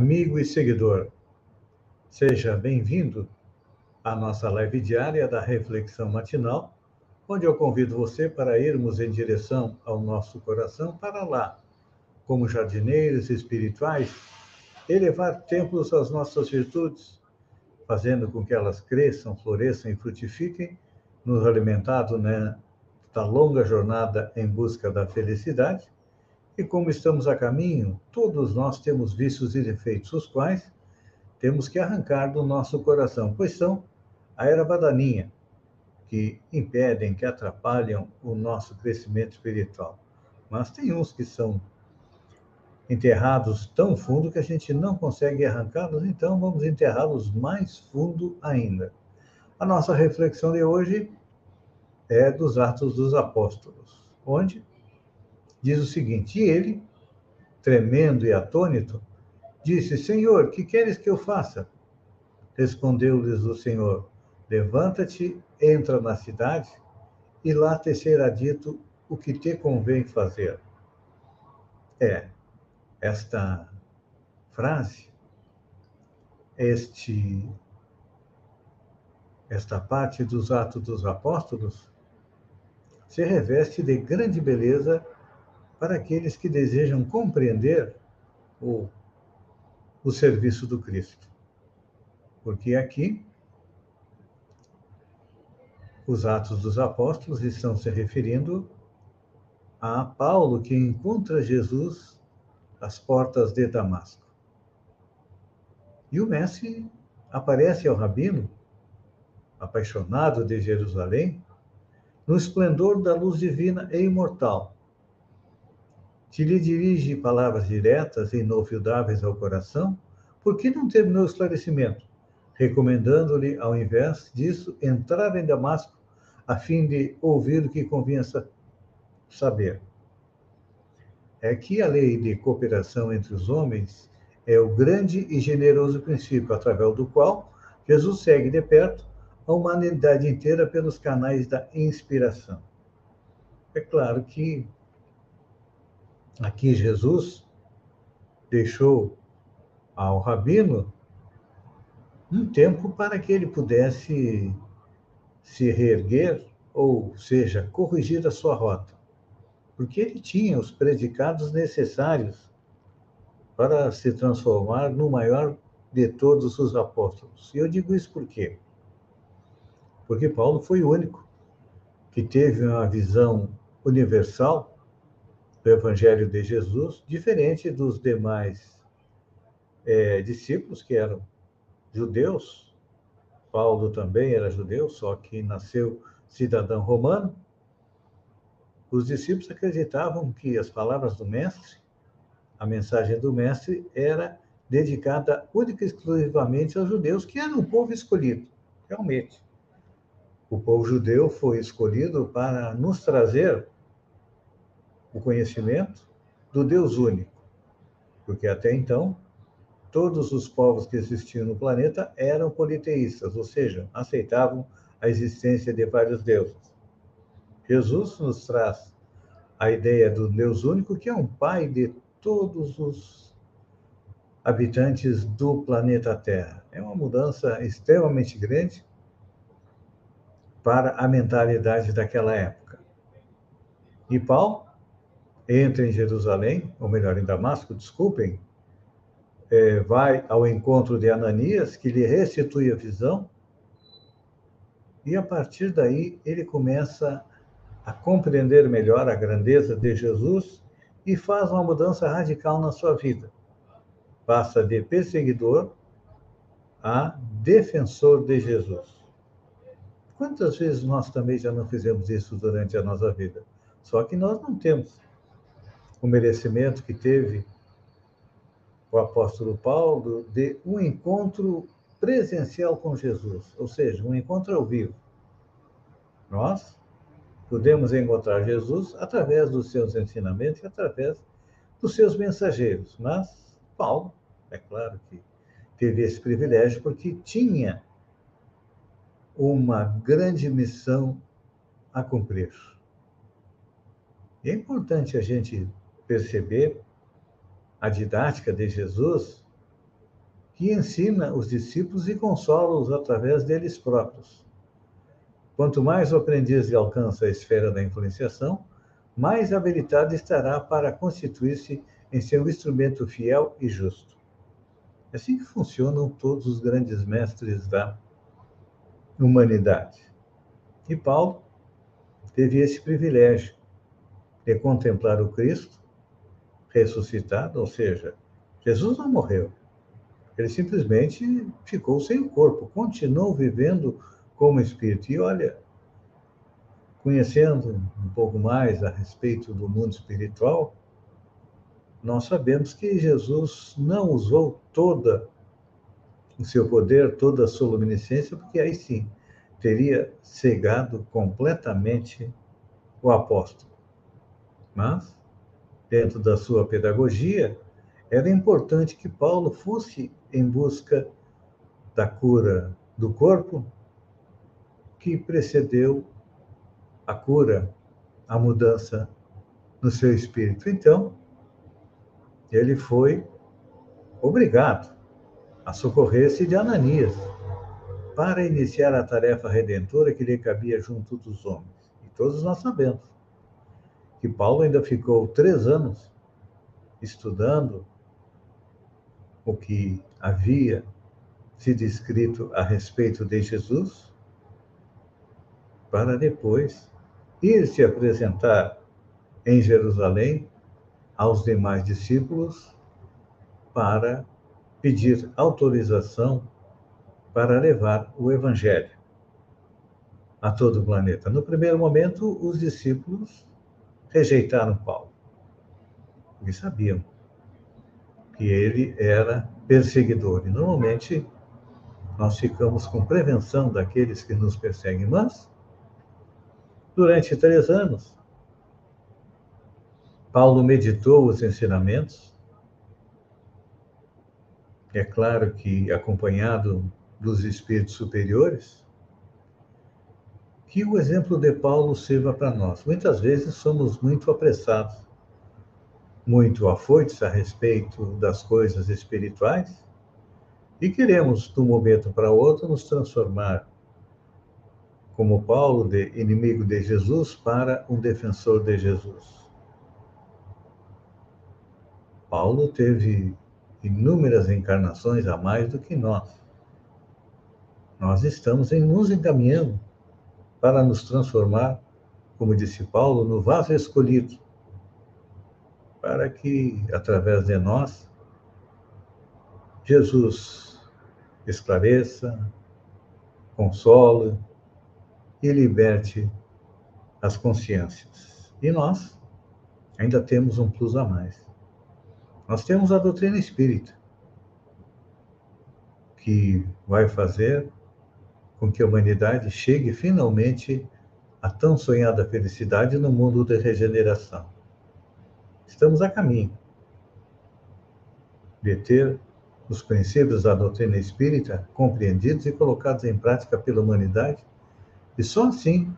amigo e seguidor. Seja bem-vindo à nossa live diária da Reflexão Matinal, onde eu convido você para irmos em direção ao nosso coração para lá, como jardineiros espirituais, elevar templos às nossas virtudes, fazendo com que elas cresçam, floresçam e frutifiquem, nos alimentado né, da longa jornada em busca da felicidade e como estamos a caminho, todos nós temos vícios e defeitos, os quais temos que arrancar do nosso coração, pois são a erva daninha, que impedem, que atrapalham o nosso crescimento espiritual. Mas tem uns que são enterrados tão fundo que a gente não consegue arrancá-los, então vamos enterrá-los mais fundo ainda. A nossa reflexão de hoje é dos Atos dos Apóstolos, onde diz o seguinte: E ele, tremendo e atônito, disse: Senhor, que queres que eu faça? Respondeu-lhes o Senhor: Levanta-te, entra na cidade, e lá te será dito o que te convém fazer. É, esta frase, este, esta parte dos Atos dos Apóstolos, se reveste de grande beleza para aqueles que desejam compreender o, o serviço do Cristo. Porque aqui, os Atos dos Apóstolos estão se referindo a Paulo que encontra Jesus às portas de Damasco. E o Mestre aparece ao rabino, apaixonado de Jerusalém, no esplendor da luz divina e imortal, se lhe dirige palavras diretas e inofildáveis ao coração, por que não terminou o esclarecimento, recomendando-lhe, ao invés disso, entrar em Damasco, a fim de ouvir o que convinha saber? É que a lei de cooperação entre os homens é o grande e generoso princípio através do qual Jesus segue de perto a humanidade inteira pelos canais da inspiração. É claro que Aqui Jesus deixou ao rabino um tempo para que ele pudesse se reerguer, ou seja, corrigir a sua rota, porque ele tinha os predicados necessários para se transformar no maior de todos os apóstolos. E eu digo isso por quê? Porque Paulo foi o único que teve uma visão universal do Evangelho de Jesus, diferente dos demais é, discípulos que eram judeus. Paulo também era judeu, só que nasceu cidadão romano. Os discípulos acreditavam que as palavras do Mestre, a mensagem do Mestre, era dedicada única e exclusivamente aos judeus, que eram um povo escolhido, realmente. O povo judeu foi escolhido para nos trazer o conhecimento do Deus único, porque até então todos os povos que existiam no planeta eram politeístas, ou seja, aceitavam a existência de vários deuses. Jesus nos traz a ideia do Deus único, que é um pai de todos os habitantes do planeta Terra. É uma mudança extremamente grande para a mentalidade daquela época. E Paulo entra em Jerusalém, ou melhor, em Damasco, desculpem, é, vai ao encontro de Ananias, que lhe restitui a visão, e a partir daí ele começa a compreender melhor a grandeza de Jesus e faz uma mudança radical na sua vida. Passa de perseguidor a defensor de Jesus. Quantas vezes nós também já não fizemos isso durante a nossa vida? Só que nós não temos o merecimento que teve o apóstolo Paulo de um encontro presencial com Jesus, ou seja, um encontro ao vivo. Nós podemos encontrar Jesus através dos seus ensinamentos e através dos seus mensageiros, mas Paulo, é claro que teve esse privilégio porque tinha uma grande missão a cumprir. E é importante a gente perceber a didática de Jesus, que ensina os discípulos e consola-os através deles próprios. Quanto mais o aprendiz alcança a esfera da influenciação, mais habilitado estará para constituir-se em seu instrumento fiel e justo. É assim que funcionam todos os grandes mestres da humanidade. E Paulo teve esse privilégio de contemplar o Cristo ressuscitado, ou seja, Jesus não morreu. Ele simplesmente ficou sem o corpo, continuou vivendo como espírito. E olha, conhecendo um pouco mais a respeito do mundo espiritual, nós sabemos que Jesus não usou toda o seu poder, toda a sua luminiscência, porque aí sim teria cegado completamente o apóstolo. Mas dentro da sua pedagogia, era importante que Paulo fosse em busca da cura do corpo que precedeu a cura, a mudança no seu espírito. Então, ele foi obrigado a socorrer-se de Ananias para iniciar a tarefa redentora que lhe cabia junto dos homens. E todos nós sabemos que Paulo ainda ficou três anos estudando o que havia sido escrito a respeito de Jesus, para depois ir se apresentar em Jerusalém aos demais discípulos para pedir autorização para levar o Evangelho a todo o planeta. No primeiro momento, os discípulos rejeitaram Paulo. Porque sabiam que ele era perseguidor. E normalmente nós ficamos com prevenção daqueles que nos perseguem. Mas, durante três anos, Paulo meditou os ensinamentos. É claro que acompanhado dos espíritos superiores, que o exemplo de Paulo sirva para nós. Muitas vezes somos muito apressados, muito afoitos a respeito das coisas espirituais e queremos, de um momento para outro, nos transformar, como Paulo, de inimigo de Jesus para um defensor de Jesus. Paulo teve inúmeras encarnações a mais do que nós. Nós estamos em nos encaminhando para nos transformar, como disse Paulo, no vaso escolhido, para que, através de nós, Jesus esclareça, console e liberte as consciências. E nós ainda temos um plus a mais. Nós temos a doutrina espírita, que vai fazer com que a humanidade chegue finalmente à tão sonhada felicidade no mundo da regeneração. Estamos a caminho de ter os princípios da doutrina espírita compreendidos e colocados em prática pela humanidade, e só assim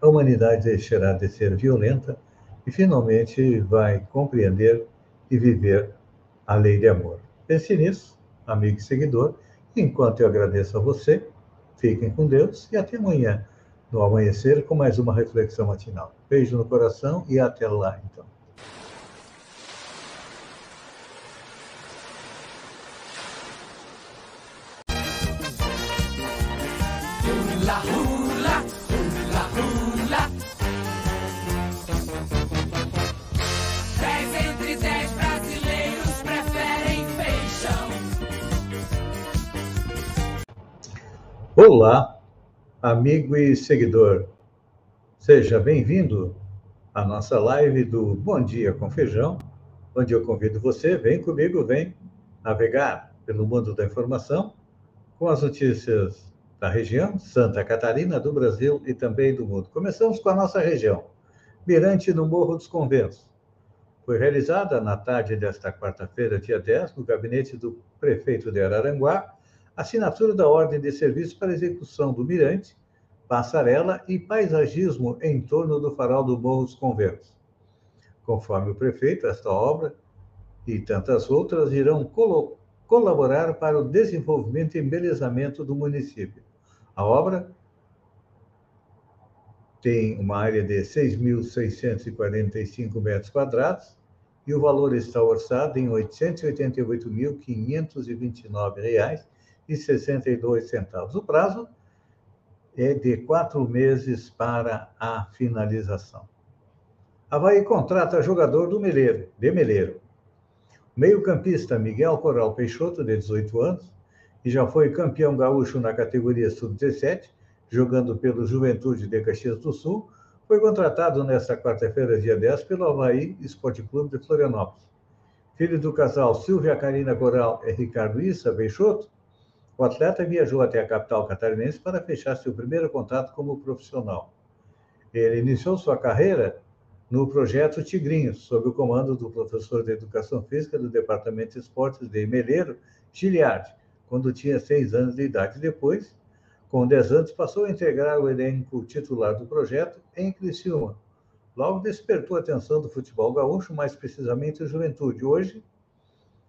a humanidade deixará de ser violenta e finalmente vai compreender e viver a lei de amor. Pense nisso, amigo e seguidor, enquanto eu agradeço a você Fiquem com Deus e até amanhã, no amanhecer, com mais uma reflexão matinal. Beijo no coração e até lá, então. Olá, amigo e seguidor. Seja bem-vindo à nossa live do Bom Dia com Feijão, onde eu convido você, vem comigo, vem navegar pelo mundo da informação com as notícias da região, Santa Catarina, do Brasil e também do mundo. Começamos com a nossa região, Mirante no Morro dos Conventos. Foi realizada na tarde desta quarta-feira, dia 10, no gabinete do prefeito de Araranguá, assinatura da ordem de serviço para execução do Mirante, passarela e paisagismo em torno do farol do Morro dos Conventos. Conforme o prefeito, esta obra e tantas outras irão colaborar para o desenvolvimento e embelezamento do município. A obra tem uma área de 6.645 metros quadrados e o valor está orçado em R$ 888.529,62. O prazo é de quatro meses para a finalização. Havaí contrata jogador do Meleiro, de Meleiro. Meio-campista Miguel Coral Peixoto, de 18 anos, e já foi campeão gaúcho na categoria sub-17, jogando pelo Juventude de Caxias do Sul, foi contratado nesta quarta-feira, dia 10, pelo Havaí Esporte Clube de Florianópolis. Filho do casal Silvia Carina Coral e Ricardo Issa Peixoto, o atleta viajou até a capital catarinense para fechar seu primeiro contato como profissional. Ele iniciou sua carreira no projeto Tigrinhos, sob o comando do professor de Educação Física do Departamento de Esportes de Meleiro, Giliardi, quando tinha seis anos de idade. Depois, com dez anos, passou a integrar o elenco titular do projeto em Criciúma. Logo despertou a atenção do futebol gaúcho, mais precisamente a juventude. Hoje,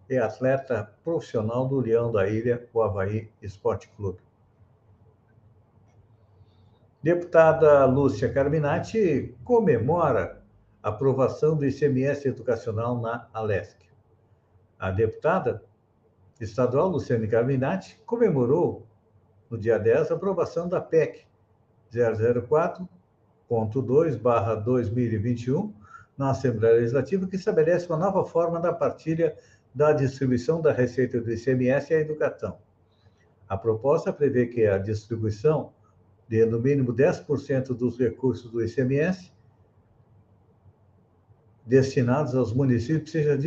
é atleta profissional do Leão da Ilha, o Havaí Esporte Clube. Deputada Lúcia Carminati comemora aprovação do ICMS educacional na Alesc. A deputada estadual Luciane Carminati comemorou no dia 10 a aprovação da PEC 004.2/2021 na Assembleia Legislativa que estabelece uma nova forma da partilha da distribuição da receita do ICMS à educação. A proposta prevê que a distribuição de no mínimo 10% dos recursos do ICMS destinados aos municípios seja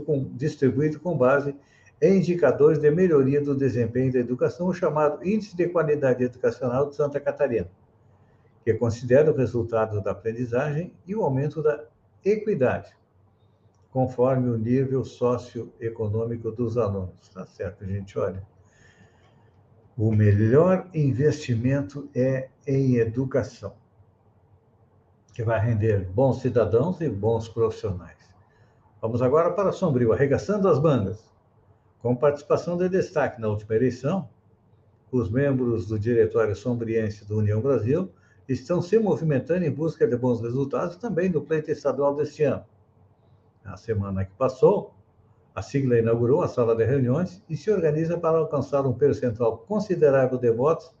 com, distribuído com base em indicadores de melhoria do desempenho da educação, o chamado Índice de Qualidade Educacional de Santa Catarina, que considera o resultado da aprendizagem e o aumento da equidade, conforme o nível socioeconômico dos alunos. Tá certo, gente? Olha, o melhor investimento é em educação que vai render bons cidadãos e bons profissionais. Vamos agora para Sombrio, arregaçando as mangas. Com participação de destaque na última eleição, os membros do Diretório Sombriense do União Brasil estão se movimentando em busca de bons resultados também no pleito estadual deste ano. Na semana que passou, a sigla inaugurou a sala de reuniões e se organiza para alcançar um percentual considerável de votos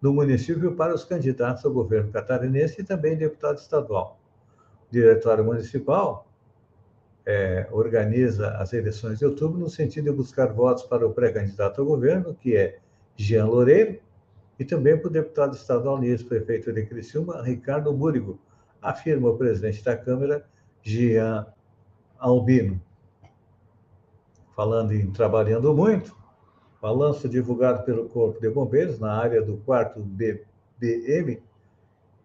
no município para os candidatos ao governo catarinense e também deputado estadual. O Diretório Municipal é, organiza as eleições de outubro no sentido de buscar votos para o pré-candidato ao governo, que é Jean Loureiro, e também para o deputado estadual e ex-prefeito de Criciúma, Ricardo Múrigo, afirma o presidente da Câmara, Jean Albino. Falando em trabalhando muito, Balanço divulgado pelo Corpo de Bombeiros na área do quarto BBM,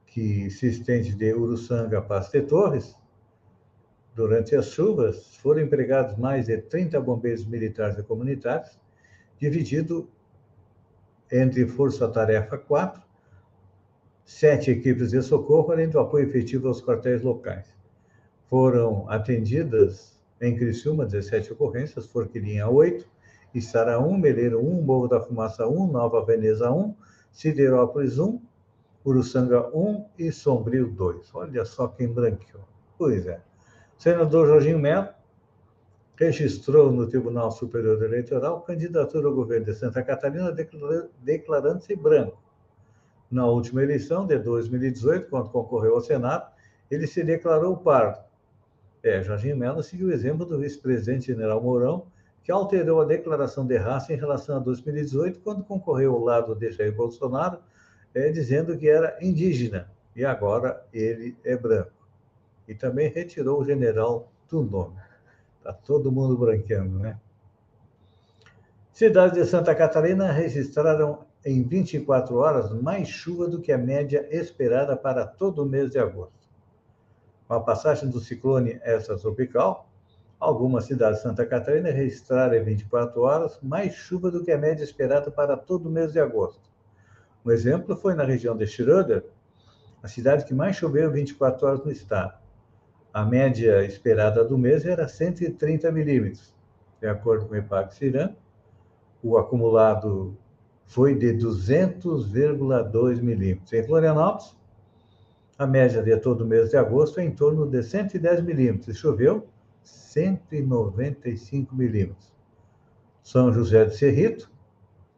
que se estende de Uruçanga a Paz de Torres, durante as chuvas, foram empregados mais de 30 bombeiros militares e comunitários, dividido entre Força Tarefa 4, sete equipes de socorro, além do apoio efetivo aos quartéis locais. Foram atendidas em Criciúma 17 ocorrências, Forquilinha 8, Içara 1, Meleiro 1, Morro da Fumaça 1, Nova Veneza 1, Siderópolis 1, Uruçanga 1 e Sombrio 2. Olha só quem branqueou. Pois é. Senador Jorginho Melo registrou no Tribunal Superior Eleitoral candidatura ao governo de Santa Catarina declarando-se branco. Na última eleição de 2018, quando concorreu ao Senado, ele se declarou pardo. É, Jorginho Melo seguiu o exemplo do vice-presidente general Mourão, que alterou a declaração de raça em relação a 2018, quando concorreu ao lado de Jair Bolsonaro, é, dizendo que era indígena, e agora ele é branco. E também retirou o general do nome. Está todo mundo branqueando, né? Cidades de Santa Catarina registraram em 24 horas mais chuva do que a média esperada para todo o mês de agosto. Com a passagem do ciclone extratropical, algumas cidades de Santa Catarina registraram em 24 horas mais chuva do que a média esperada para todo o mês de agosto. Um exemplo foi na região de Schroeder, a cidade que mais choveu em 24 horas no estado. A média esperada do mês era 130 milímetros. De acordo com o IPAC-Ciran, o acumulado foi de 200,2 milímetros. Em Florianópolis, a média de todo o mês de agosto é em torno de 110 milímetros. E choveu 195 milímetros. São José de Cerrito,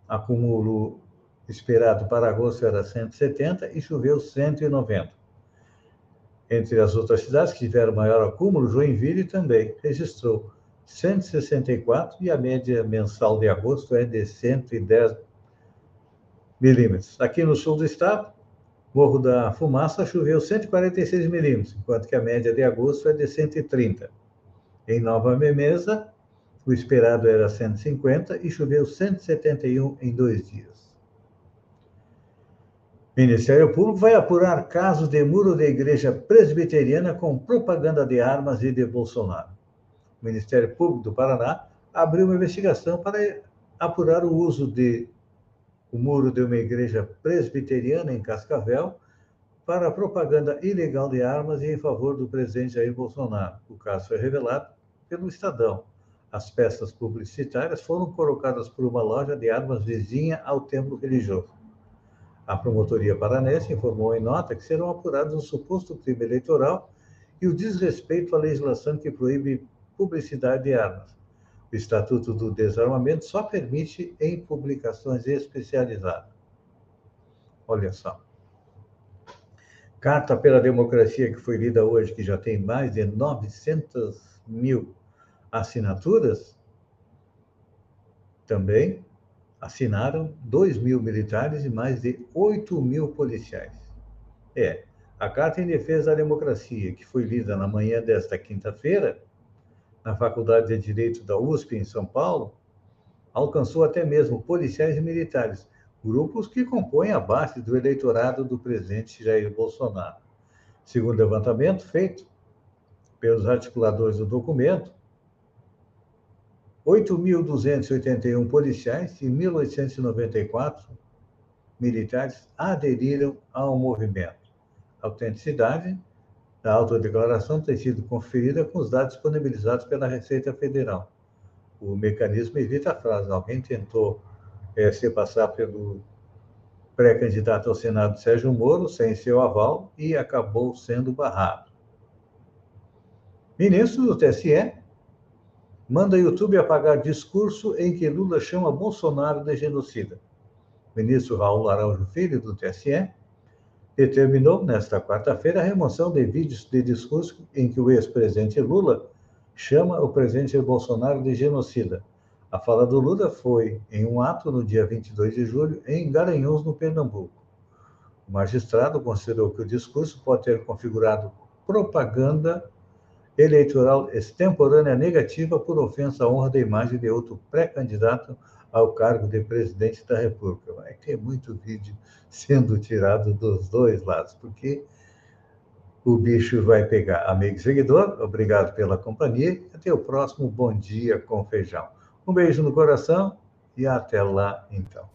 acúmulo esperado para agosto era 170 e choveu 190. Entre as outras cidades que tiveram maior acúmulo, Joinville também registrou 164 e a média mensal de agosto é de 110 milímetros. Aqui no sul do estado, Morro da Fumaça choveu 146 milímetros, enquanto que a média de agosto é de 130. Em Nova Memesa, o esperado era 150 e choveu 171 em dois dias. Ministério Público vai apurar casos de muro da igreja presbiteriana com propaganda de armas e de Bolsonaro. O Ministério Público do Paraná abriu uma investigação para apurar o uso de o muro de uma igreja presbiteriana em Cascavel para propaganda ilegal de armas e em favor do presidente Jair Bolsonaro. O caso foi revelado pelo Estadão. As peças publicitárias foram colocadas por uma loja de armas vizinha ao templo religioso. A promotoria paranense informou em nota que serão apurados o suposto crime eleitoral e o desrespeito à legislação que proíbe publicidade de armas. O Estatuto do Desarmamento só permite em publicações especializadas. Olha só. Carta pela Democracia, que foi lida hoje, que já tem mais de 900 mil assinaturas, também assinaram 2 mil militares e mais de 8 mil policiais. É, a Carta em Defesa da Democracia, que foi lida na manhã desta quinta-feira, na Faculdade de Direito da USP, em São Paulo, alcançou até mesmo policiais e militares, grupos que compõem a base do eleitorado do presidente Jair Bolsonaro. Segundo o levantamento feito pelos articuladores do documento, 8.281 policiais e 1.894 militares aderiram ao movimento. Autenticidade da autodeclaração tem sido conferida com os dados disponibilizados pela Receita Federal. O mecanismo evita a frase: alguém tentou é, se passar pelo pré-candidato ao Senado Sérgio Moro sem seu aval e acabou sendo barrado. Ministro do TSE manda YouTube apagar discurso em que Lula chama Bolsonaro de genocida. Ministro Raul Araújo Filho, do TSE, determinou, nesta quarta-feira, a remoção de vídeos de discurso em que o ex-presidente Lula chama o presidente Bolsonaro de genocida. A fala do Lula foi em um ato no dia 22 de julho, em Garanhuns, no Pernambuco. O magistrado considerou que o discurso pode ter configurado propaganda eleitoral extemporânea negativa por ofensa à honra da imagem de outro pré-candidato ao cargo de presidente da República. Vai ter muito vídeo sendo tirado dos dois lados, porque o bicho vai pegar. Amigo seguidor, obrigado pela companhia. Até o próximo Bom Dia com Feijão. Um beijo no coração e até lá, então.